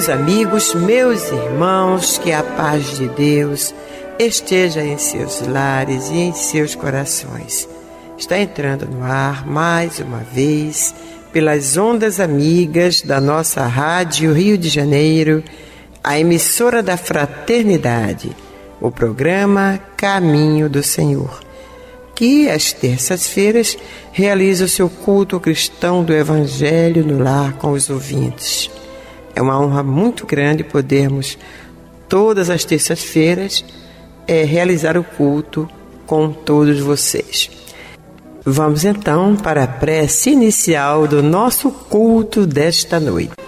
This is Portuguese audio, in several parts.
Meus amigos, meus irmãos, que a paz de Deus esteja em seus lares e em seus corações. Está entrando no ar mais uma vez pelas ondas amigas da nossa Rádio Rio de Janeiro, a emissora da Fraternidade, o programa Caminho do Senhor, que às terças-feiras realiza o seu culto cristão do Evangelho no lar com os ouvintes. É uma honra muito grande podermos, todas as terças-feiras, é, realizar o culto com todos vocês. Vamos então para a prece inicial do nosso culto desta noite.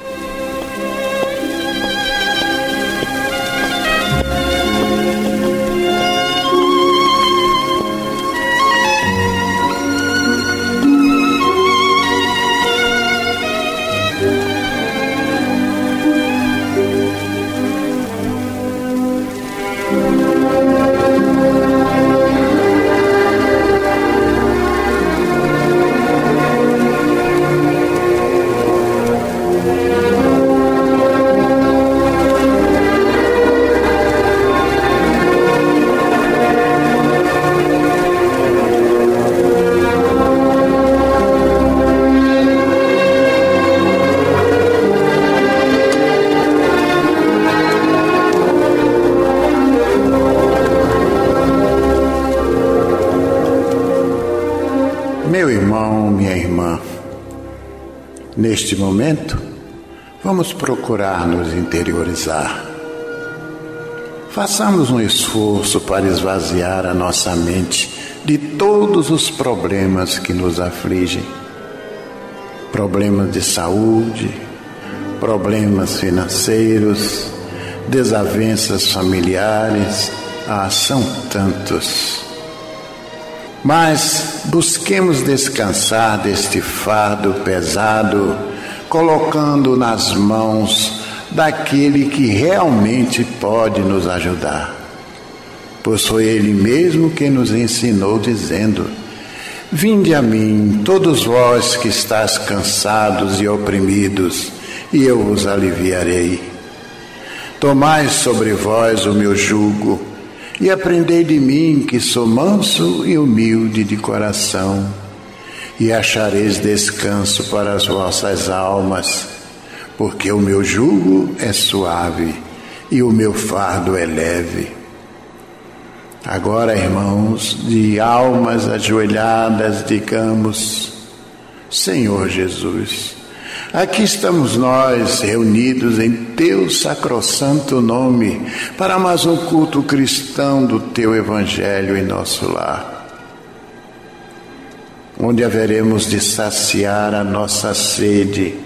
Procurar nos interiorizar. Façamos um esforço para esvaziar a nossa mente de todos os problemas que nos afligem problemas de saúde, problemas financeiros, desavenças familiares, ah, são tantos. Mas busquemos descansar deste fardo pesado, colocando nas mãos daquele que realmente pode nos ajudar. pois foi Ele mesmo quem nos ensinou, dizendo: Vinde a mim, todos vós que estáis cansados e oprimidos, e eu vos aliviarei. Tomai sobre vós o meu jugo, e aprendei de mim, que sou manso e humilde de coração, e achareis descanso para as vossas almas, porque o meu jugo é suave e o meu fardo é leve. Agora, irmãos, de almas ajoelhadas, digamos: Senhor Jesus, aqui estamos nós reunidos em Teu sacrossanto nome para mais um culto cristão do Teu Evangelho em nosso lar, onde haveremos de saciar a nossa sede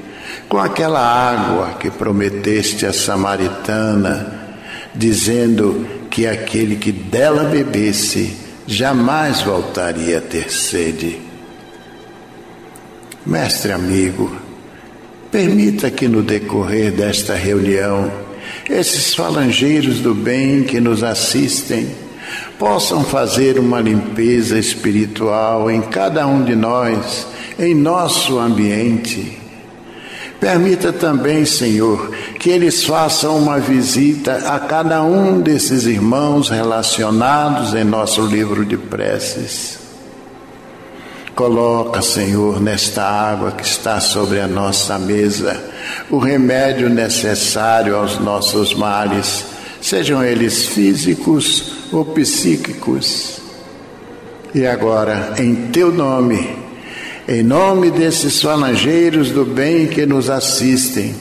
com aquela água que prometeste à Samaritana, dizendo que aquele que dela bebesse jamais voltaria a ter sede. Mestre amigo, permita que no decorrer desta reunião, esses falangeiros do bem que nos assistem possam fazer uma limpeza espiritual em cada um de nós, em nosso ambiente Permita também, Senhor, que eles façam uma visita a cada um desses irmãos relacionados em nosso livro de preces. Coloca, Senhor, nesta água que está sobre a nossa mesa, o remédio necessário aos nossos males, sejam eles físicos ou psíquicos. E agora, em teu nome, em nome desses falangeiros do bem que nos assistem,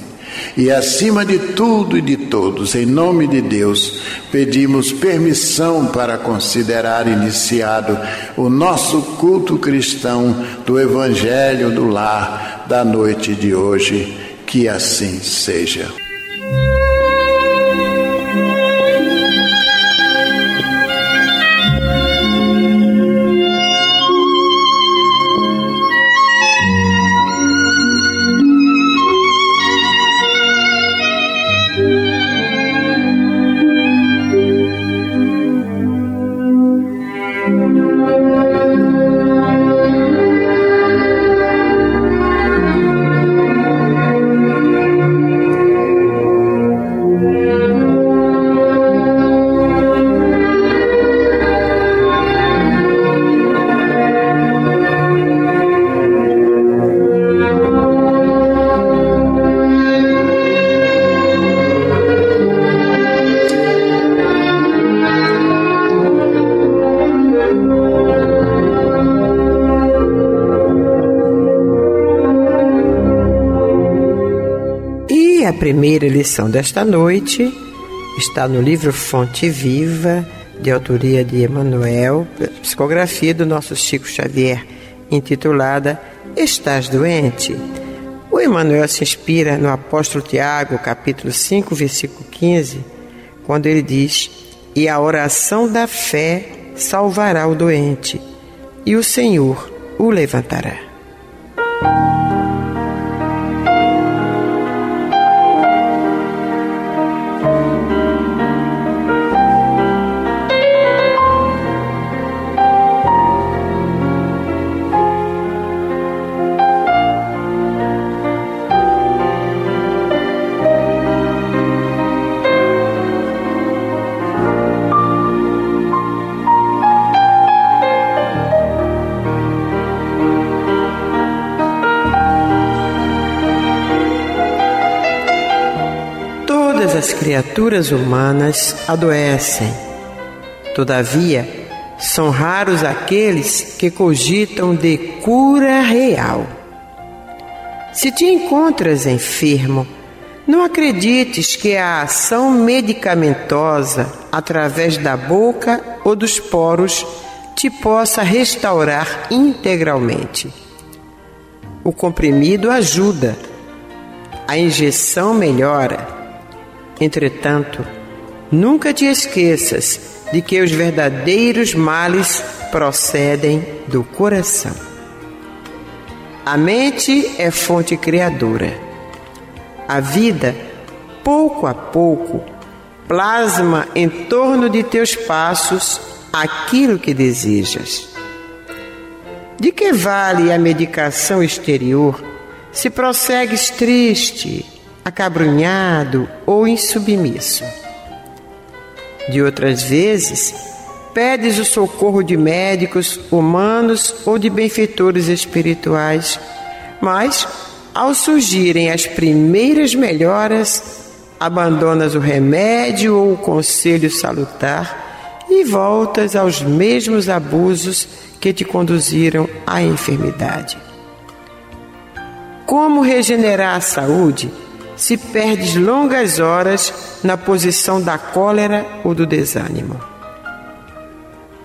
e acima de tudo e de todos, em nome de Deus, pedimos permissão para considerar iniciado o nosso culto cristão do Evangelho do Lar da noite de hoje. Que assim seja. Primeira lição desta noite está no livro Fonte Viva, de autoria de Emanuel, psicografia do nosso Chico Xavier, intitulada Estás doente? O Emanuel se inspira no apóstolo Tiago, capítulo 5, versículo 15, quando ele diz: E a oração da fé salvará o doente, e o Senhor o levantará. Criaturas humanas adoecem. Todavia, são raros aqueles que cogitam de cura real. Se te encontras enfermo, não acredites que a ação medicamentosa através da boca ou dos poros te possa restaurar integralmente. O comprimido ajuda, a injeção melhora Entretanto, nunca te esqueças de que os verdadeiros males procedem do coração. A mente é fonte criadora. A vida, pouco a pouco, Plasma em torno de teus passos aquilo que desejas. De que vale a medicação exterior se prossegues triste, acabrunhado ou insubmisso? De outras vezes, pedes o socorro de médicos humanos ou de benfeitores espirituais, mas, ao surgirem as primeiras melhoras, abandonas o remédio ou o conselho salutar e voltas aos mesmos abusos que te conduziram à enfermidade. Como regenerar a saúde se perdes longas horas na posição da cólera ou do desânimo?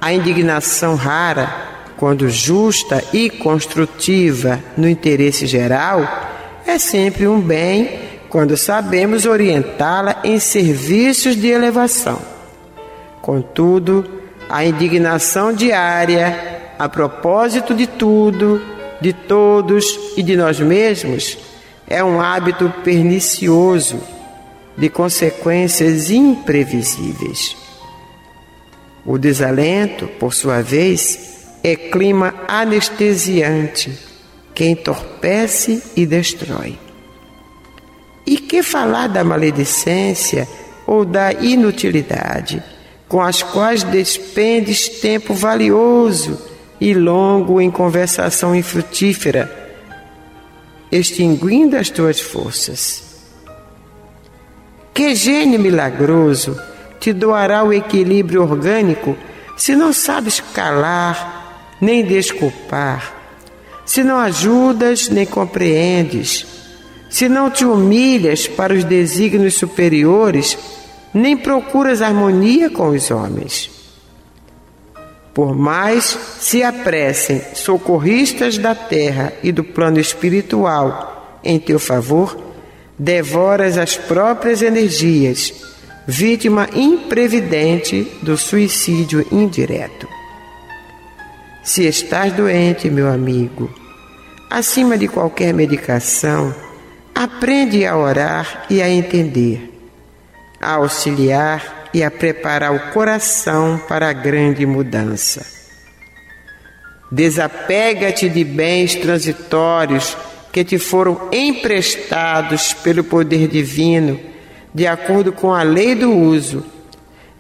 A indignação rara, quando justa e construtiva no interesse geral, é sempre um bem quando sabemos orientá-la em serviços de elevação. Contudo, a indignação diária a propósito de tudo, de todos e de nós mesmos, é um hábito pernicioso, de consequências imprevisíveis. O desalento, por sua vez, é clima anestesiante que entorpece e destrói. E que falar da maledicência ou da inutilidade, com as quais despendes tempo valioso e longo em conversação infrutífera, extinguindo as tuas forças. Que gênio milagroso te doará o equilíbrio orgânico se não sabes calar nem desculpar, se não ajudas nem compreendes, se não te humilhas para os desígnios superiores, nem procuras harmonia com os homens. Por mais se apressem socorristas da terra e do plano espiritual em teu favor, devoras as próprias energias, vítima imprevidente do suicídio indireto. Se estás doente, meu amigo, acima de qualquer medicação, aprende a orar e a entender, a auxiliar e a preparar o coração para a grande mudança. Desapega-te de bens transitórios que te foram emprestados pelo poder divino, de acordo com a lei do uso,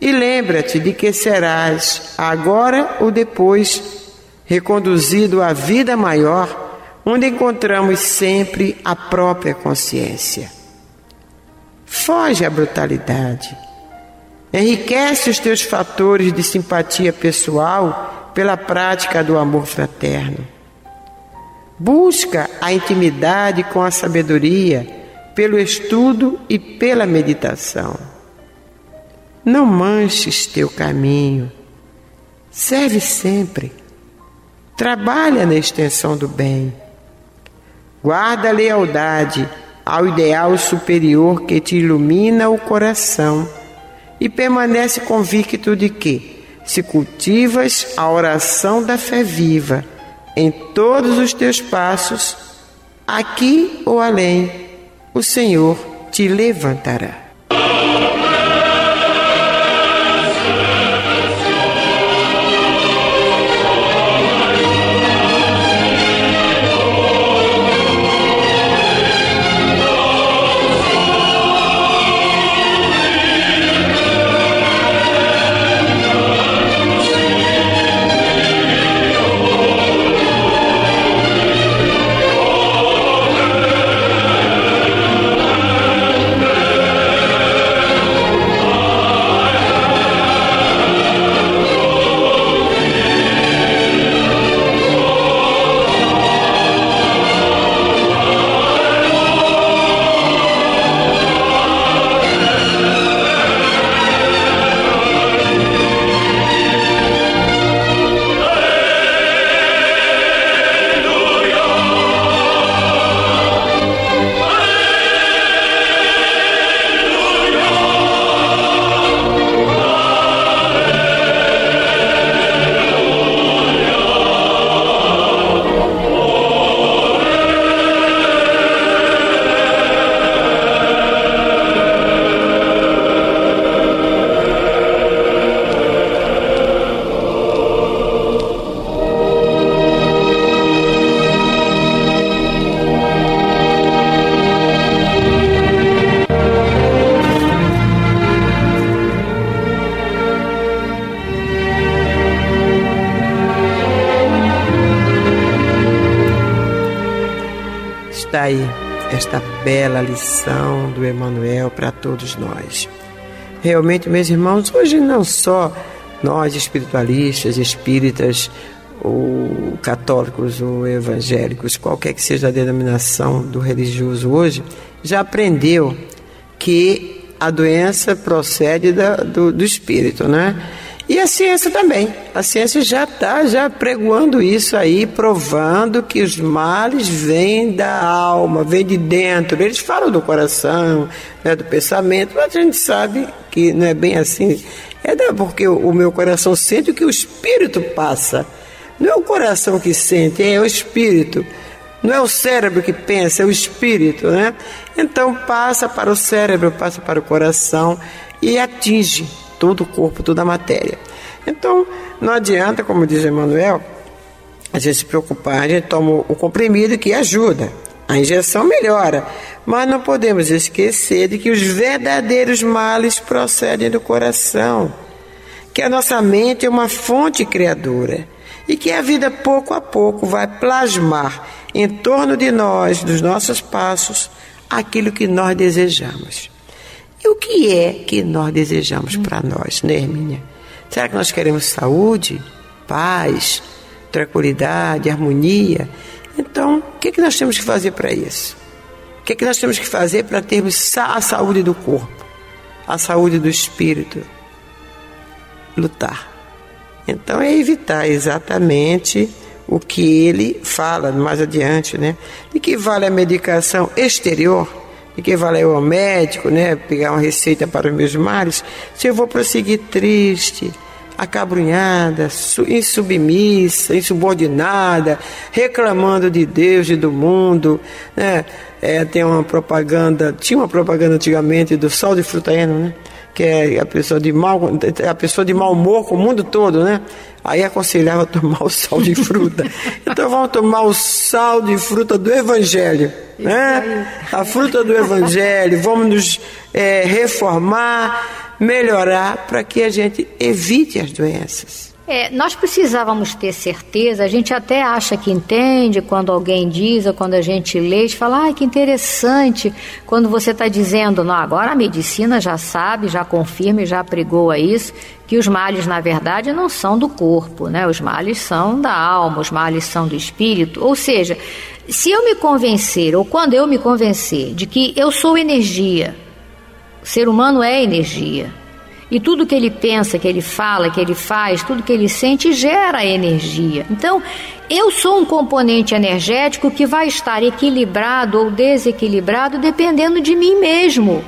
e lembra-te de que serás, agora ou depois, reconduzido à vida maior, onde encontramos sempre a própria consciência. Foge à brutalidade Enriquece os teus fatores de simpatia pessoal pela prática do amor fraterno. Busca a intimidade com a sabedoria pelo estudo e pela meditação. Não manches teu caminho. Serve sempre. Trabalha na extensão do bem. Guarda a lealdade ao ideal superior que te ilumina o coração e permanece convicto de que, se cultivas a oração da fé viva em todos os teus passos, aqui ou além, o Senhor te levantará. Lição do Emmanuel para todos nós. Realmente, meus irmãos, hoje não só nós espiritualistas, espíritas, ou católicos ou evangélicos, qualquer que seja a denominação do religioso hoje, já aprendeu que a doença procede da, do, do espírito, né? E a ciência também. A ciência já está já pregoando isso aí, provando que os males vêm da alma, vêm de dentro. Eles falam do coração, né, do pensamento, mas a gente sabe que não é bem assim. É porque o meu coração sente o que o espírito passa. Não é o coração que sente, é o espírito. Não é o cérebro que pensa, é o espírito, né? Então passa para o cérebro, passa para o coração e atinge todo o corpo, toda a matéria. Então, não adianta, como diz Emmanuel, a gente se preocupar, a gente toma o comprimido que ajuda, a injeção melhora, mas não podemos esquecer de que os verdadeiros males procedem do coração, que a nossa mente é uma fonte criadora e que a vida pouco a pouco vai plasmar em torno de nós, dos nossos passos, aquilo que nós desejamos. E o que é que nós desejamos para nós, né, Hermínia? Será que nós queremos saúde, paz, tranquilidade, harmonia? Então, o que, é que nós temos que fazer para isso? O que, é que nós temos que fazer para termos a saúde do corpo, a saúde do espírito? Lutar. Então, é evitar exatamente o que ele fala mais adiante, né? De que vale a medicação exterior valeu ao médico, né, pegar uma receita para os meus males, se eu vou prosseguir triste, acabrunhada, insubmissa, insubordinada, reclamando de Deus e do mundo, né? É, tem uma propaganda, tinha uma propaganda antigamente do sal de frutaeno, né? Que é a pessoa de mal, a pessoa de mau humor com o mundo todo, né? Aí aconselhava tomar o sal de fruta. Então vamos tomar o sal de fruta do Evangelho né? A fruta do Evangelho, vamos nos é, reformar, melhorar para que a gente evite as doenças. É, nós precisávamos ter certeza, a gente até acha que entende quando alguém diz ou quando a gente lê, e fala, ah, que interessante, quando você está dizendo, não, agora a medicina já sabe, já confirma e já pregou a isso, que os males, na verdade, não são do corpo, né? Os males são da alma, os males são do espírito. Ou seja, se eu me convencer, ou quando eu me convencer, de que eu sou energia, o ser humano é energia, e tudo que ele pensa, que ele fala, que ele faz, tudo que ele sente gera energia. Então, eu sou um componente energético que vai estar equilibrado ou desequilibrado dependendo de mim mesmo.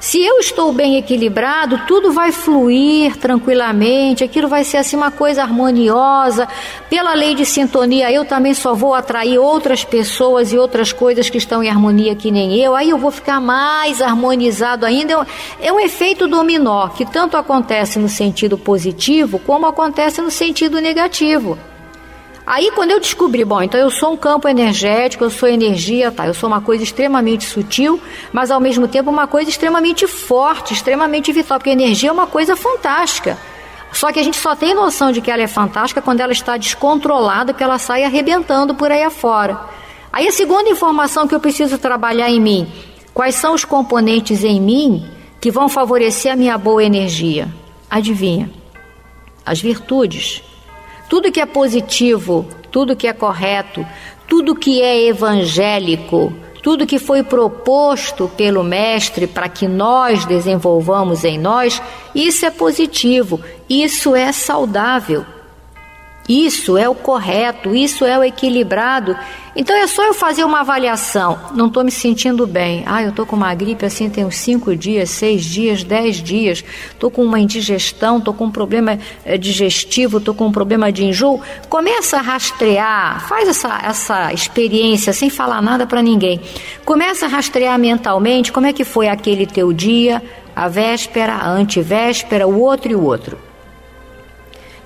Se eu estou bem equilibrado, tudo vai fluir tranquilamente, aquilo vai ser assim uma coisa harmoniosa. Pela lei de sintonia, eu também só vou atrair outras pessoas e outras coisas que estão em harmonia que nem eu. Aí eu vou ficar mais harmonizado ainda. É um efeito dominó que tanto acontece no sentido positivo como acontece no sentido negativo. Aí quando eu descobri, bom, então eu sou um campo energético, eu sou energia, tá? Eu sou uma coisa extremamente sutil, mas ao mesmo tempo uma coisa extremamente forte, extremamente vital, porque energia é uma coisa fantástica. Só que a gente só tem noção de que ela é fantástica quando ela está descontrolada, que ela sai arrebentando por aí afora. Aí a segunda informação que eu preciso trabalhar em mim, quais são os componentes em mim que vão favorecer a minha boa energia? Adivinha? As virtudes. Tudo que é positivo, tudo que é correto, tudo que é evangélico, tudo que foi proposto pelo Mestre para que nós desenvolvamos em nós, isso é positivo, isso é saudável. Isso é o correto, isso é o equilibrado. Então é só eu fazer uma avaliação. Não estou me sentindo bem. Ah, eu estou com uma gripe assim uns cinco dias, seis dias, dez dias. Estou com uma indigestão, estou com um problema eh, digestivo, estou com um problema de enjoo. Começa a rastrear, faz essa, essa experiência sem falar nada para ninguém. Começa a rastrear mentalmente como é que foi aquele teu dia, a véspera, a antivéspera, o outro e o outro.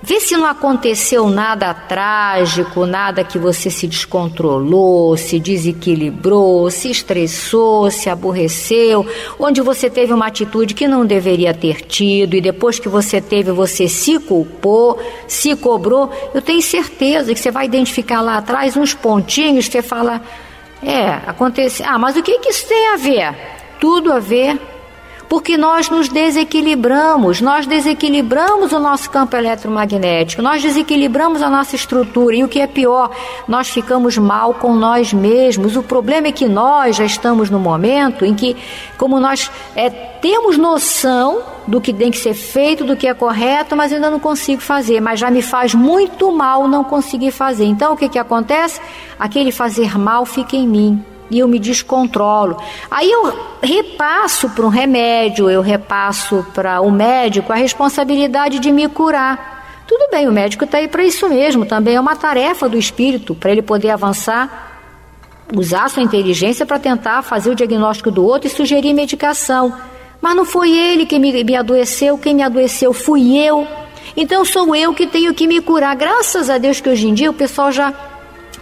Vê se não aconteceu nada trágico, nada que você se descontrolou, se desequilibrou, se estressou, se aborreceu, onde você teve uma atitude que não deveria ter tido e depois que você teve, você se culpou, se cobrou. Eu tenho certeza que você vai identificar lá atrás uns pontinhos, você fala: É, acontece. Ah, mas o que, que isso tem a ver? Tudo a ver porque nós nos desequilibramos, nós desequilibramos o nosso campo eletromagnético, nós desequilibramos a nossa estrutura e o que é pior, nós ficamos mal com nós mesmos. O problema é que nós já estamos no momento em que, como nós é, temos noção do que tem que ser feito, do que é correto, mas ainda não consigo fazer, mas já me faz muito mal não conseguir fazer. Então o que, que acontece? Aquele fazer mal fica em mim e eu me descontrolo. Aí eu repasso para um remédio, eu repasso para o médico a responsabilidade de me curar. Tudo bem, o médico está aí para isso mesmo, também é uma tarefa do espírito, para ele poder avançar, usar sua inteligência para tentar fazer o diagnóstico do outro e sugerir medicação. Mas não foi ele que me, me adoeceu, quem me adoeceu fui eu. Então sou eu que tenho que me curar. Graças a Deus que hoje em dia o pessoal já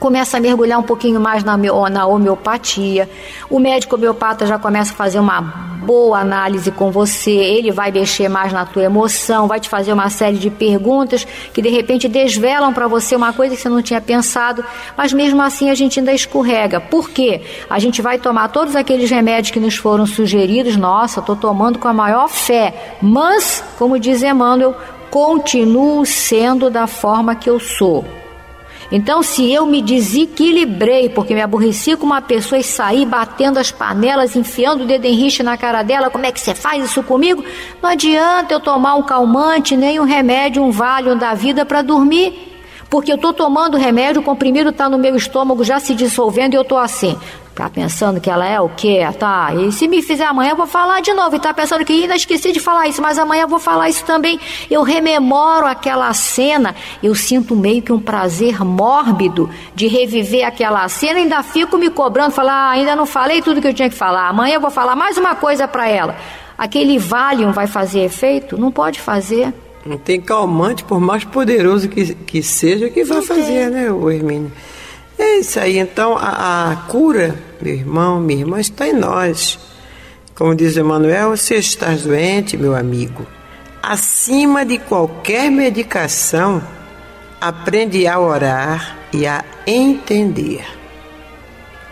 começa a mergulhar um pouquinho mais na, na homeopatia. O médico homeopata já começa a fazer uma boa análise com você, ele vai mexer mais na tua emoção, vai te fazer uma série de perguntas que de repente desvelam para você uma coisa que você não tinha pensado, mas mesmo assim a gente ainda escorrega. Por quê? A gente vai tomar todos aqueles remédios que nos foram sugeridos, nossa, estou tomando com a maior fé, mas, como diz Emmanuel, continuo sendo da forma que eu sou. Então, se eu me desequilibrei porque me aborreci com uma pessoa e saí batendo as panelas, enfiando o dedo em rixa na cara dela, como é que você faz isso comigo? Não adianta eu tomar um calmante, nem um remédio, um valium da vida para dormir porque eu estou tomando remédio, o comprimido está no meu estômago já se dissolvendo e eu estou assim. Tá pensando que ela é o quê? Tá. E se me fizer amanhã, eu vou falar de novo. E tá pensando que ainda esqueci de falar isso, mas amanhã eu vou falar isso também. Eu rememoro aquela cena, eu sinto meio que um prazer mórbido de reviver aquela cena, ainda fico me cobrando, falar, ah, ainda não falei tudo que eu tinha que falar. Amanhã eu vou falar mais uma coisa para ela. Aquele Valium vai fazer efeito? Não pode fazer. Não tem calmante, por mais poderoso que, que seja, que vai fazer, né, o Hermínio? É isso aí. Então, a, a, cura, meu irmão, minha irmã, está em nós. Como diz Emmanuel, se estás doente, meu amigo, acima de qualquer medicação, aprende a orar e a entender,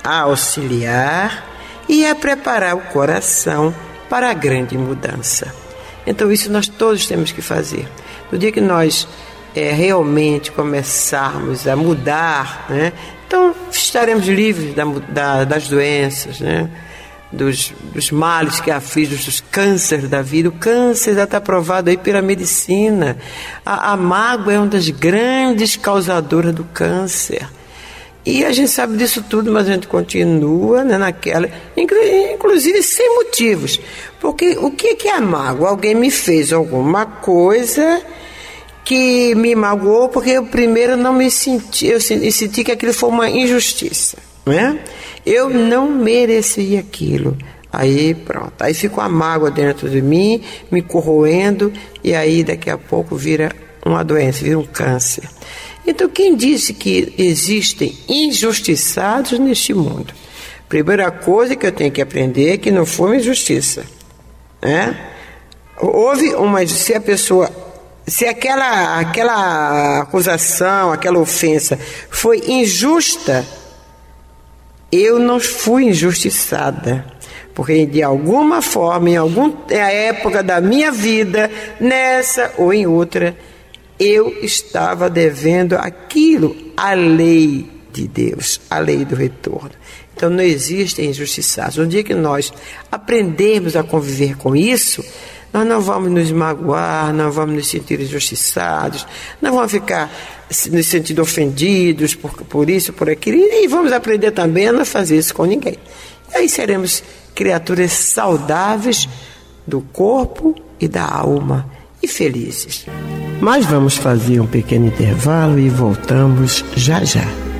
a auxiliar e a preparar o coração para a grande mudança. Então, isso nós todos temos que fazer. No dia que nós é, realmente começarmos a mudar, né, então estaremos livres da, da, das doenças, né, dos, dos males que afligem, dos cânceres da vida. O câncer já está provado aí pela medicina. A, a mágoa é uma das grandes causadoras do câncer. E a gente sabe disso tudo, mas a gente continua né, naquela, inclusive sem motivos. Porque o que é a mágoa? Alguém me fez alguma coisa que me magoou porque eu primeiro não me senti, eu senti que aquilo foi uma injustiça, né? Eu não merecia aquilo. Aí pronto, aí ficou a mágoa dentro de mim, me corroendo, e aí daqui a pouco vira uma doença, vira um câncer. Então, quem disse que existem injustiçados neste mundo? Primeira coisa que eu tenho que aprender é que não foi uma injustiça. Né? Houve uma. Se a pessoa. Se aquela, aquela acusação, aquela ofensa foi injusta, eu não fui injustiçada. Porque de alguma forma, em alguma época da minha vida, nessa ou em outra, eu estava devendo aquilo à lei de Deus, à lei do retorno. Então não existem injustiçados. No dia que nós aprendermos a conviver com isso, nós não vamos nos magoar, não vamos nos sentir injustiçados, não vamos ficar nos sentindo ofendidos por, por isso, por aquilo, e vamos aprender também a não fazer isso com ninguém. E aí seremos criaturas saudáveis do corpo e da alma e felizes. Mas vamos fazer um pequeno intervalo e voltamos já já.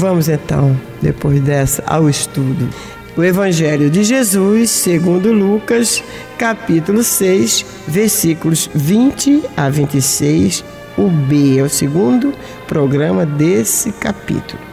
Vamos então, depois dessa, ao estudo. O Evangelho de Jesus, segundo Lucas, capítulo 6, versículos 20 a 26. O B é o segundo programa desse capítulo.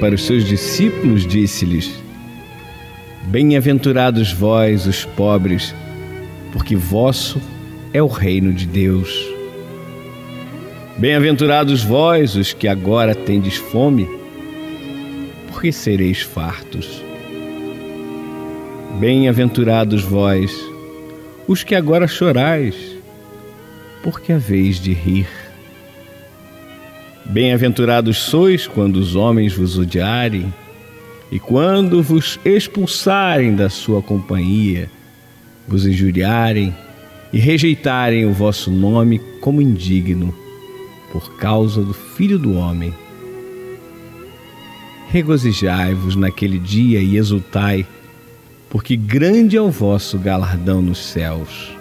Para os seus discípulos, disse-lhes: Bem-aventurados vós, os pobres, porque vosso é o reino de Deus. Bem-aventurados vós, os que agora tendes fome, porque sereis fartos. Bem-aventurados vós, os que agora chorais, porque haveis de rir. Bem-aventurados sois quando os homens vos odiarem e quando vos expulsarem da sua companhia, vos injuriarem e rejeitarem o vosso nome como indigno, por causa do Filho do Homem. Regozijai-vos naquele dia e exultai, porque grande é o vosso galardão nos céus.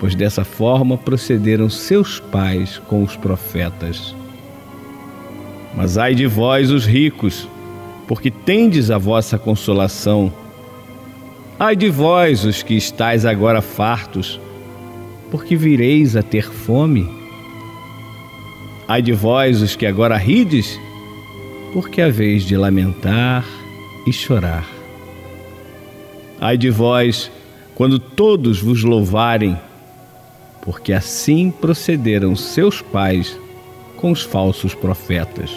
Pois dessa forma procederam seus pais com os profetas. Mas ai de vós, os ricos, porque tendes a vossa consolação. Ai de vós, os que estáis agora fartos, porque vireis a ter fome. Ai de vós, os que agora rides, porque haveis de lamentar e chorar. Ai de vós, quando todos vos louvarem, porque assim procederam seus pais com os falsos profetas.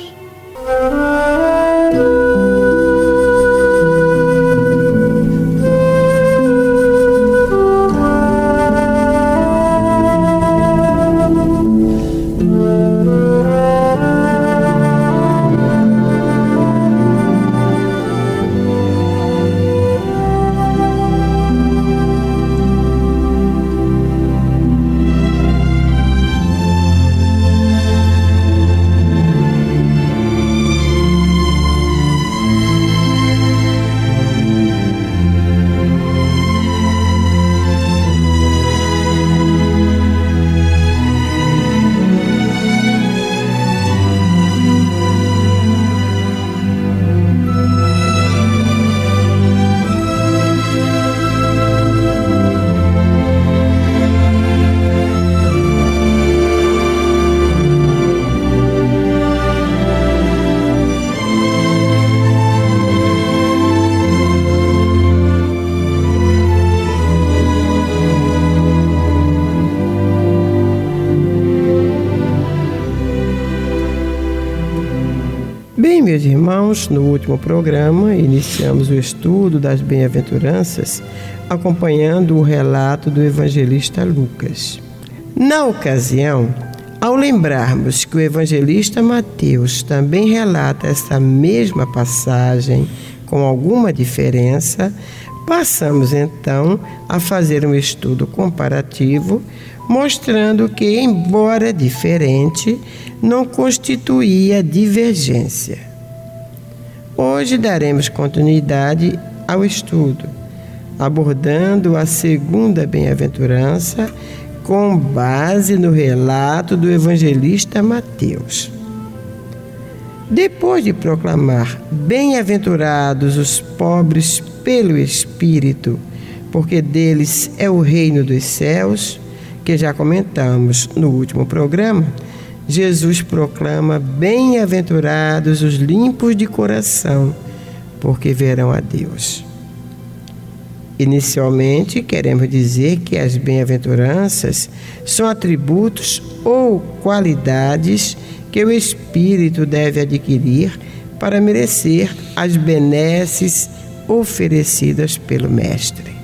Último programa iniciamos o estudo das bem-aventuranças acompanhando o relato do evangelista Lucas. Na ocasião, ao lembrarmos que o evangelista Mateus também relata essa mesma passagem com alguma diferença, passamos então a fazer um estudo comparativo mostrando que, embora diferente, não constituía divergência. Hoje daremos continuidade ao estudo, abordando a segunda bem-aventurança com base no relato do evangelista Mateus. Depois de proclamar bem-aventurados os pobres pelo Espírito, porque deles é o reino dos céus, que já comentamos no último programa, Jesus proclama: Bem-aventurados os limpos de coração, porque verão a Deus. Inicialmente, queremos dizer que as bem-aventuranças são atributos ou qualidades que o espírito deve adquirir para merecer as benesses oferecidas pelo Mestre.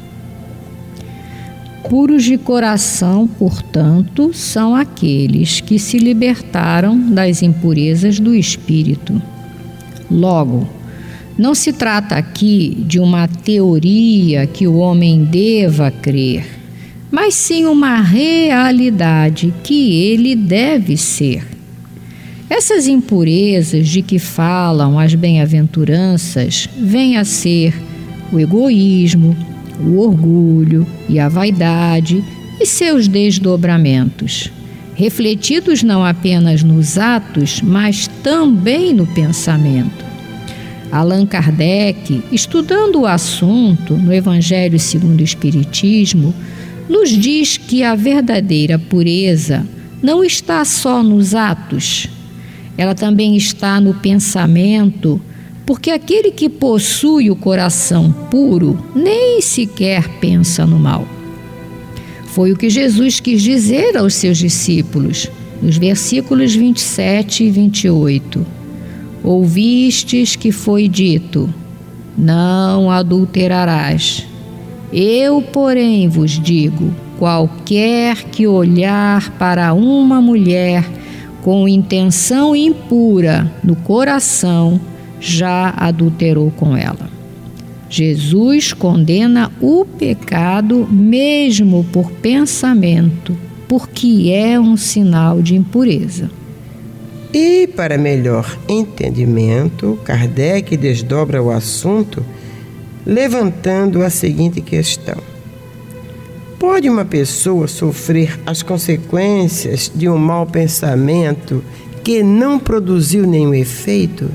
Puros de coração, portanto, são aqueles que se libertaram das impurezas do espírito. Logo, não se trata aqui de uma teoria que o homem deva crer, mas sim uma realidade que ele deve ser. Essas impurezas de que falam as bem-aventuranças vêm a ser o egoísmo, o orgulho e a vaidade e seus desdobramentos, refletidos não apenas nos atos, mas também no pensamento. Allan Kardec, estudando o assunto no Evangelho segundo o Espiritismo, nos diz que a verdadeira pureza não está só nos atos. ela também está no pensamento, porque aquele que possui o coração puro nem sequer pensa no mal. Foi o que Jesus quis dizer aos seus discípulos, nos versículos 27 e 28. Ouvistes que foi dito: Não adulterarás. Eu, porém, vos digo: qualquer que olhar para uma mulher com intenção impura no coração, já adulterou com ela. Jesus condena o pecado mesmo por pensamento, porque é um sinal de impureza. E, para melhor entendimento, Kardec desdobra o assunto levantando a seguinte questão: Pode uma pessoa sofrer as consequências de um mau pensamento que não produziu nenhum efeito?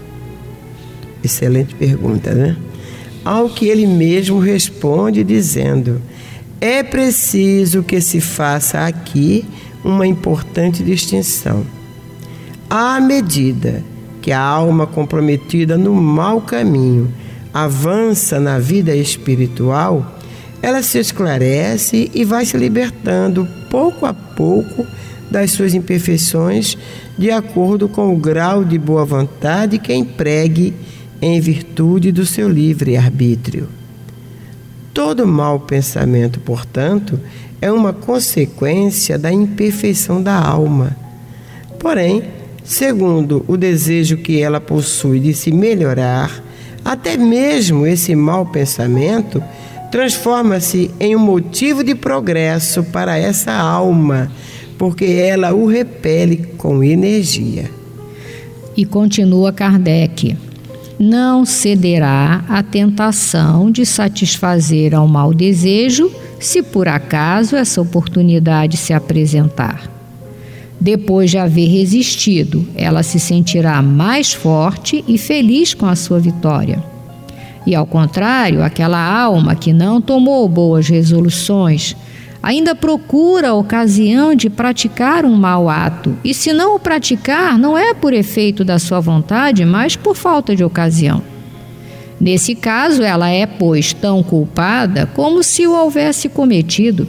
Excelente pergunta, né? Ao que ele mesmo responde dizendo: É preciso que se faça aqui uma importante distinção à medida que a alma comprometida no mau caminho avança na vida espiritual, ela se esclarece e vai se libertando pouco a pouco das suas imperfeições, de acordo com o grau de boa vontade que empregue em virtude do seu livre arbítrio. Todo mau pensamento, portanto, é uma consequência da imperfeição da alma. Porém, Segundo, o desejo que ela possui de se melhorar, até mesmo esse mau pensamento transforma-se em um motivo de progresso para essa alma, porque ela o repele com energia. E continua Kardec: não cederá à tentação de satisfazer ao mau desejo se por acaso essa oportunidade se apresentar. Depois de haver resistido, ela se sentirá mais forte e feliz com a sua vitória. E ao contrário, aquela alma que não tomou boas resoluções ainda procura a ocasião de praticar um mau ato, e se não o praticar, não é por efeito da sua vontade, mas por falta de ocasião. Nesse caso, ela é, pois, tão culpada como se o houvesse cometido.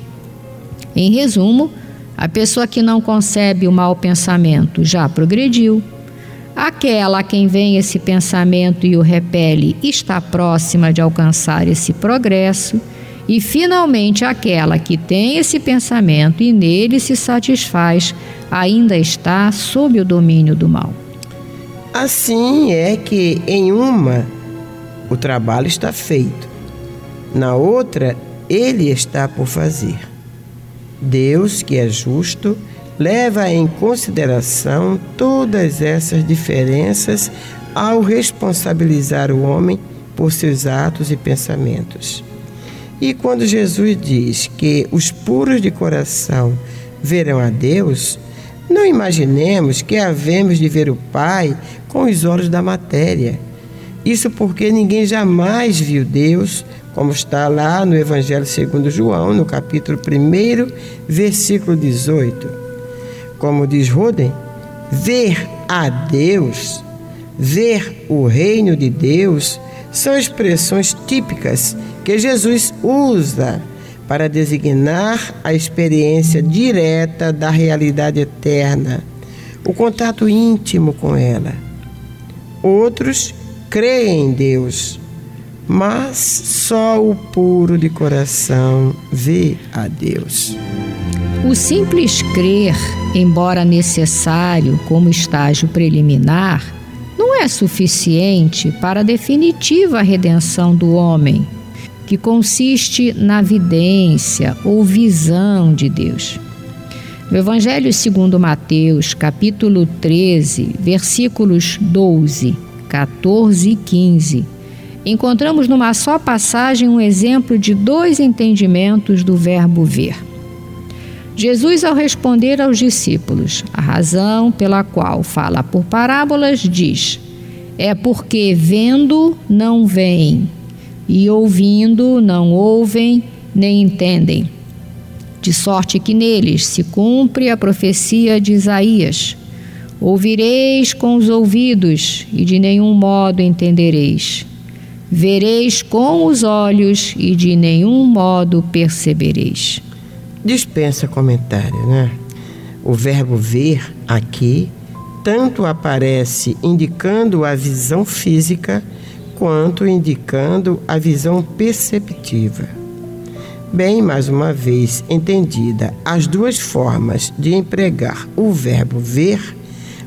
Em resumo, a pessoa que não concebe o mau pensamento já progrediu. Aquela a quem vem esse pensamento e o repele está próxima de alcançar esse progresso. E, finalmente, aquela que tem esse pensamento e nele se satisfaz, ainda está sob o domínio do mal. Assim é que, em uma, o trabalho está feito, na outra, ele está por fazer. Deus, que é justo, leva em consideração todas essas diferenças ao responsabilizar o homem por seus atos e pensamentos. E quando Jesus diz que os puros de coração verão a Deus, não imaginemos que havemos de ver o Pai com os olhos da matéria. Isso porque ninguém jamais viu Deus como está lá no Evangelho segundo João, no capítulo 1, versículo 18. Como diz Roden, ver a Deus, ver o reino de Deus, são expressões típicas que Jesus usa para designar a experiência direta da realidade eterna, o contato íntimo com ela. Outros creem em Deus, mas só o puro de coração vê a Deus. O simples crer, embora necessário como estágio preliminar, não é suficiente para a definitiva redenção do homem, que consiste na vidência ou visão de Deus. No Evangelho segundo Mateus, capítulo 13, versículos 12, 14 e 15, encontramos numa só passagem um exemplo de dois entendimentos do verbo ver. Jesus, ao responder aos discípulos a razão pela qual fala por parábolas, diz: É porque vendo não veem, e ouvindo não ouvem nem entendem. De sorte que neles se cumpre a profecia de Isaías: Ouvireis com os ouvidos e de nenhum modo entendereis. Vereis com os olhos e de nenhum modo percebereis. Dispensa comentário, né? O verbo ver aqui tanto aparece indicando a visão física quanto indicando a visão perceptiva. Bem, mais uma vez entendida as duas formas de empregar o verbo ver,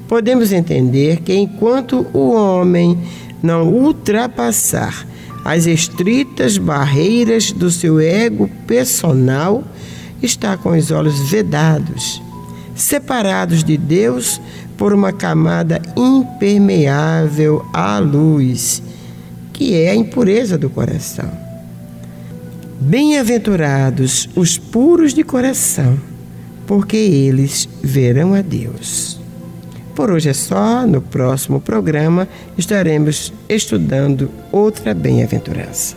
podemos entender que enquanto o homem não ultrapassar as estritas barreiras do seu ego personal, está com os olhos vedados, separados de Deus por uma camada impermeável à luz, que é a impureza do coração. Bem-aventurados os puros de coração, porque eles verão a Deus. Por hoje é só, no próximo programa estaremos estudando outra bem-aventurança.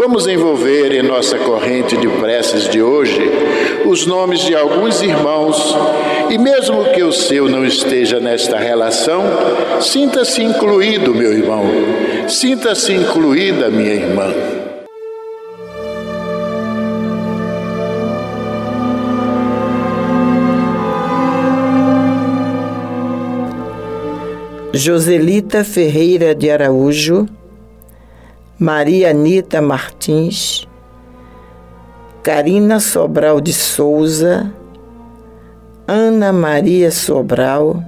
Vamos envolver em nossa corrente de preces de hoje os nomes de alguns irmãos e, mesmo que o seu não esteja nesta relação, sinta-se incluído, meu irmão, sinta-se incluída, minha irmã. Joselita Ferreira de Araújo Maria Anita Martins, Karina Sobral de Souza, Ana Maria Sobral,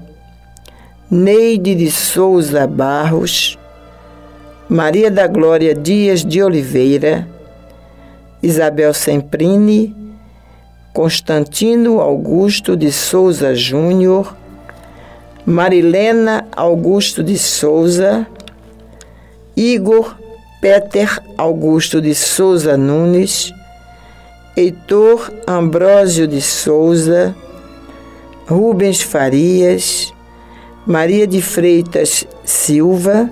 Neide de Souza Barros, Maria da Glória Dias de Oliveira, Isabel Semprini, Constantino Augusto de Souza Júnior, Marilena Augusto de Souza, Igor Peter Augusto de Souza Nunes, Heitor Ambrósio de Souza, Rubens Farias, Maria de Freitas Silva,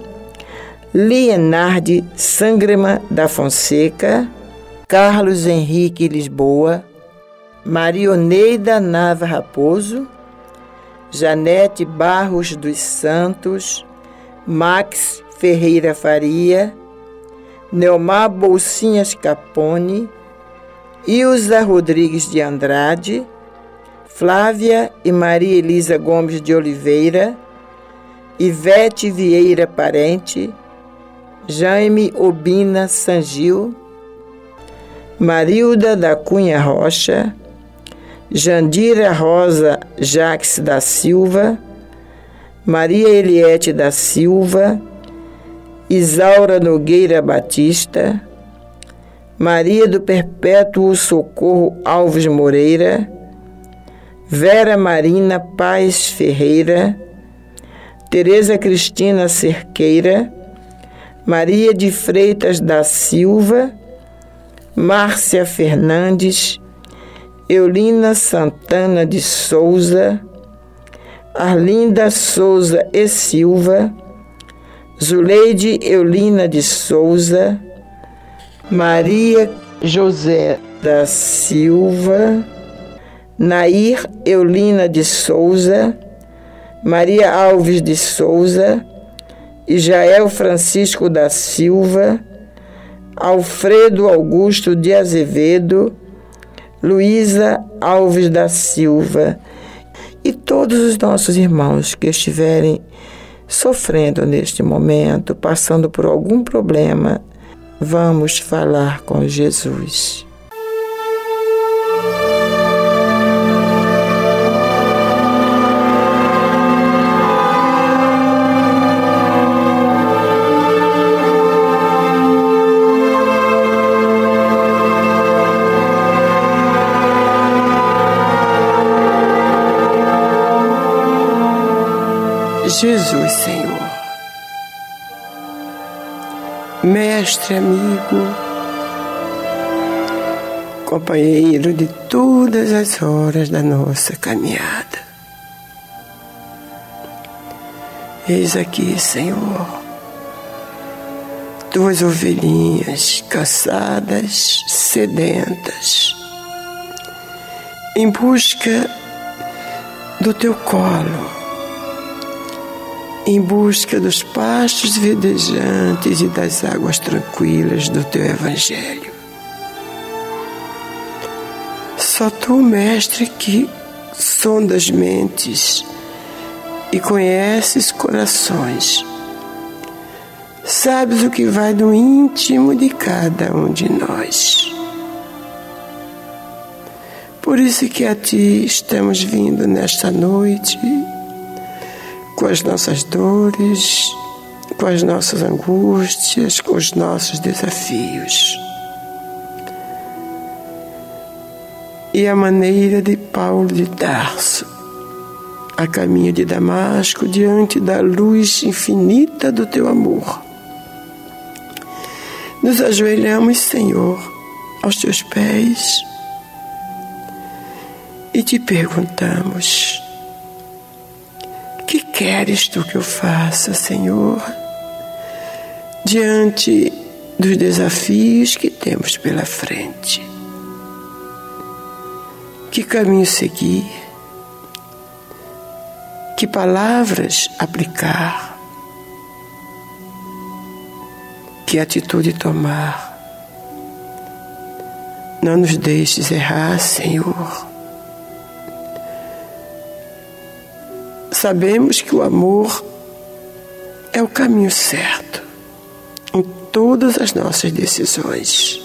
Leonardo Sangrema da Fonseca, Carlos Henrique Lisboa, Marioneida Nava Raposo, Janete Barros dos Santos, Max Ferreira Faria, Neomar Bolsinhas Capone, Ilza Rodrigues de Andrade, Flávia e Maria Elisa Gomes de Oliveira, Ivete Vieira Parente, Jaime Obina Sangil, Marilda da Cunha Rocha, Jandira Rosa Jaques da Silva, Maria Eliette da Silva, Isaura Nogueira Batista, Maria do Perpétuo Socorro Alves Moreira, Vera Marina Paz Ferreira, Tereza Cristina Cerqueira, Maria de Freitas da Silva, Márcia Fernandes, Eulina Santana de Souza, Arlinda Souza e Silva, Zuleide Eulina de Souza, Maria José da Silva, Nair Eulina de Souza, Maria Alves de Souza, Israel Francisco da Silva, Alfredo Augusto de Azevedo, Luísa Alves da Silva e todos os nossos irmãos que estiverem sofrendo neste momento, passando por algum problema, vamos falar com Jesus. Jesus, Senhor. Mestre, amigo, companheiro de todas as horas da nossa caminhada. Eis aqui, Senhor, tuas ovelhinhas cansadas, sedentas, em busca do teu colo em busca dos pastos verdejantes e das águas tranquilas do teu Evangelho. Só tu, Mestre, que sondas mentes e conheces corações, sabes o que vai do íntimo de cada um de nós. Por isso que a ti estamos vindo nesta noite com as nossas dores, com as nossas angústias, com os nossos desafios. E a maneira de Paulo de Tarso, a caminho de Damasco, diante da luz infinita do teu amor. Nos ajoelhamos, Senhor, aos teus pés e te perguntamos: queres tu que eu faça, Senhor, diante dos desafios que temos pela frente? Que caminho seguir? Que palavras aplicar? Que atitude tomar? Não nos deixes errar, Senhor. Sabemos que o amor é o caminho certo em todas as nossas decisões.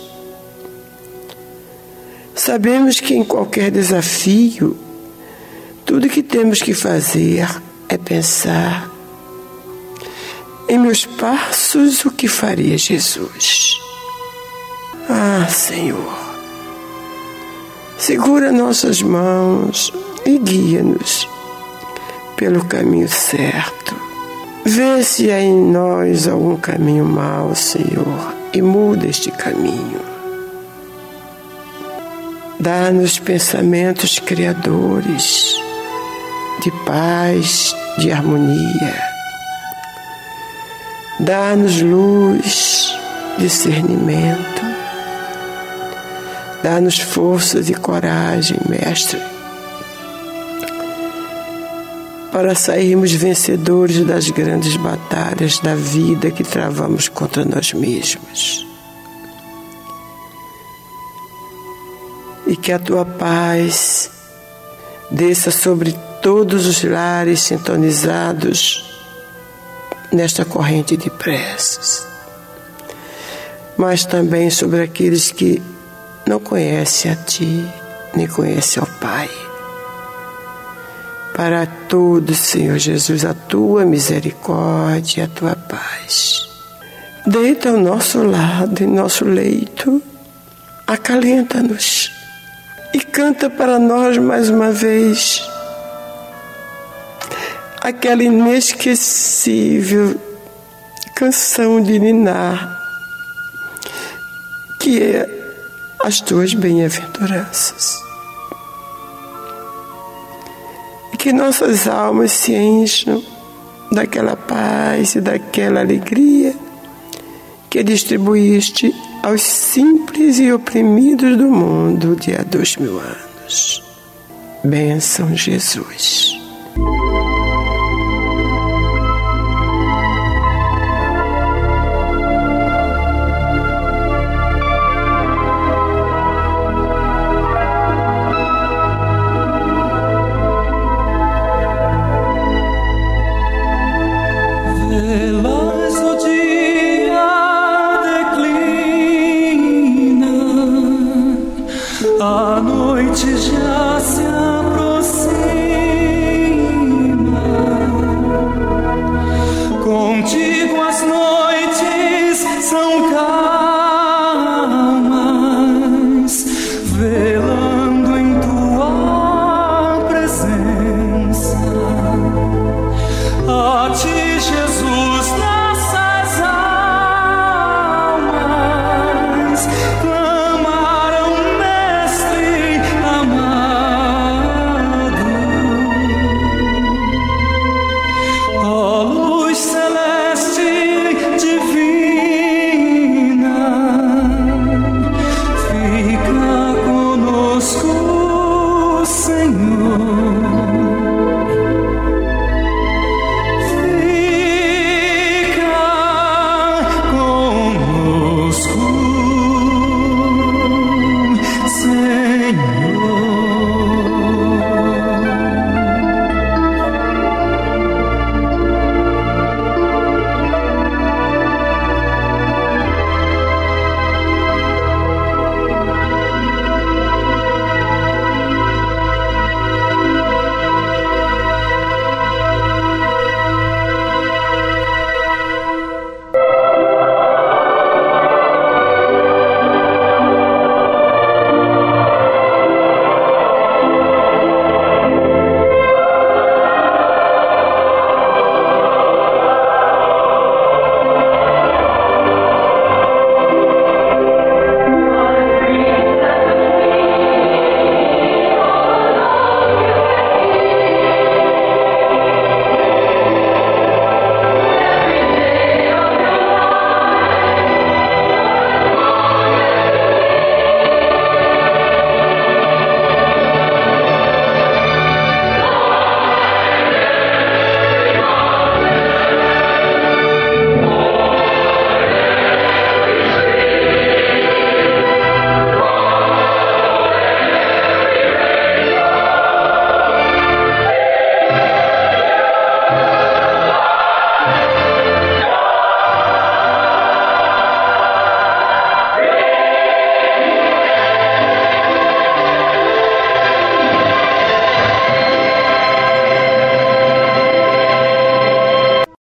Sabemos que em qualquer desafio, tudo que temos que fazer é pensar em meus passos o que faria Jesus. Ah, Senhor, segura nossas mãos e guia-nos pelo caminho certo. Vê se há em nós algum caminho mau, Senhor, e muda este caminho. Dá-nos pensamentos criadores, de paz, de harmonia. Dá-nos luz, discernimento. Dá-nos forças e coragem, Mestre para sairmos vencedores das grandes batalhas da vida que travamos contra nós mesmos. E que a tua paz desça sobre todos os lares sintonizados nesta corrente de preces, mas também sobre aqueles que não conhecem a Ti, nem conhecem ao Pai. Para todos, Senhor Jesus, a Tua misericórdia, a Tua paz. Deita ao nosso lado, em nosso leito, acalenta-nos e canta para nós mais uma vez aquela inesquecível canção de Ninar, que é as tuas bem-aventuranças. Que nossas almas se encham daquela paz e daquela alegria que distribuíste aos simples e oprimidos do mundo de há dois mil anos. Bênção, Jesus.